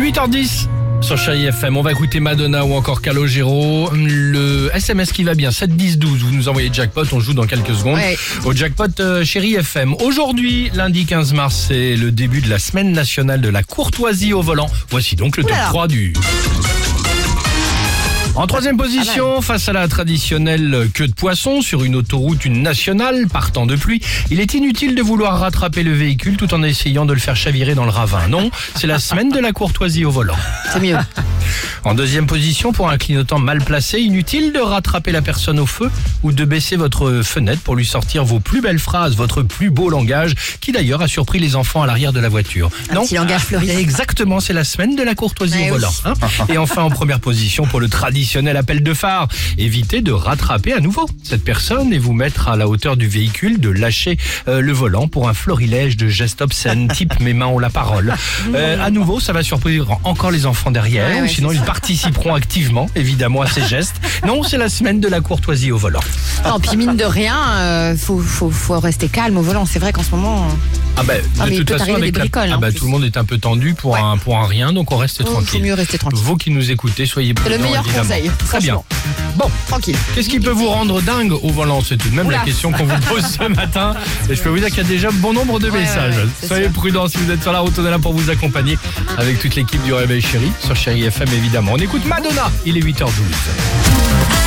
8h10 sur Chérie FM. On va écouter Madonna ou encore Calogero. Le SMS qui va bien, 7 10 12. Vous nous envoyez jackpot, on joue dans quelques secondes. Ouais. Au jackpot euh, Chérie FM. Aujourd'hui, lundi 15 mars, c'est le début de la semaine nationale de la courtoisie au volant. Voici donc le top Oulala. 3 du... En troisième position, face à la traditionnelle queue de poisson sur une autoroute, une nationale, partant de pluie, il est inutile de vouloir rattraper le véhicule tout en essayant de le faire chavirer dans le ravin. Non, c'est la semaine de la courtoisie au volant. C'est mieux. En deuxième position, pour un clignotant mal placé, inutile de rattraper la personne au feu ou de baisser votre fenêtre pour lui sortir vos plus belles phrases, votre plus beau langage, qui d'ailleurs a surpris les enfants à l'arrière de la voiture. Un petit langage fleuri. Exactement, c'est la semaine de la courtoisie au volant. hein. Et enfin, en première position, pour le traditionnel appel de phare, évitez de rattraper à nouveau cette personne et vous mettre à la hauteur du véhicule, de lâcher euh, le volant pour un florilège de gestes obscènes, type mes mains ont la parole. Euh, à nouveau, ça va surprendre encore les enfants derrière, Ouais, ou ouais, sinon ils ça. Participeront activement, évidemment, à ces gestes. Non, c'est la semaine de la courtoisie au volant. Non, puis mine de rien, euh, faut, faut, faut rester calme au volant. C'est vrai qu'en ce moment, Ah ben, Ah, de il toute façon, avec la- ah bah, tout le monde est un peu tendu pour, Ouais. un, pour un rien, donc on reste tranquille. mieux rester tranquille. Vous qui nous écoutez, soyez C'est le prudents, meilleur évidemment. conseil. Très bien. Bon, Tranquille. Qu'est-ce qui peut vous rendre dingue au volant C'est tout de même la question qu'on vous pose ce matin. Et je peux vous dire qu'il y a déjà bon nombre de Ouais, messages. ouais, c'est Soyez prudents si vous êtes sur la route, on est là pour vous accompagner avec toute l'équipe du Réveil Chéri sur Chéri FM évidemment. On écoute Madonna, il est 8h12. Alex et Sophie.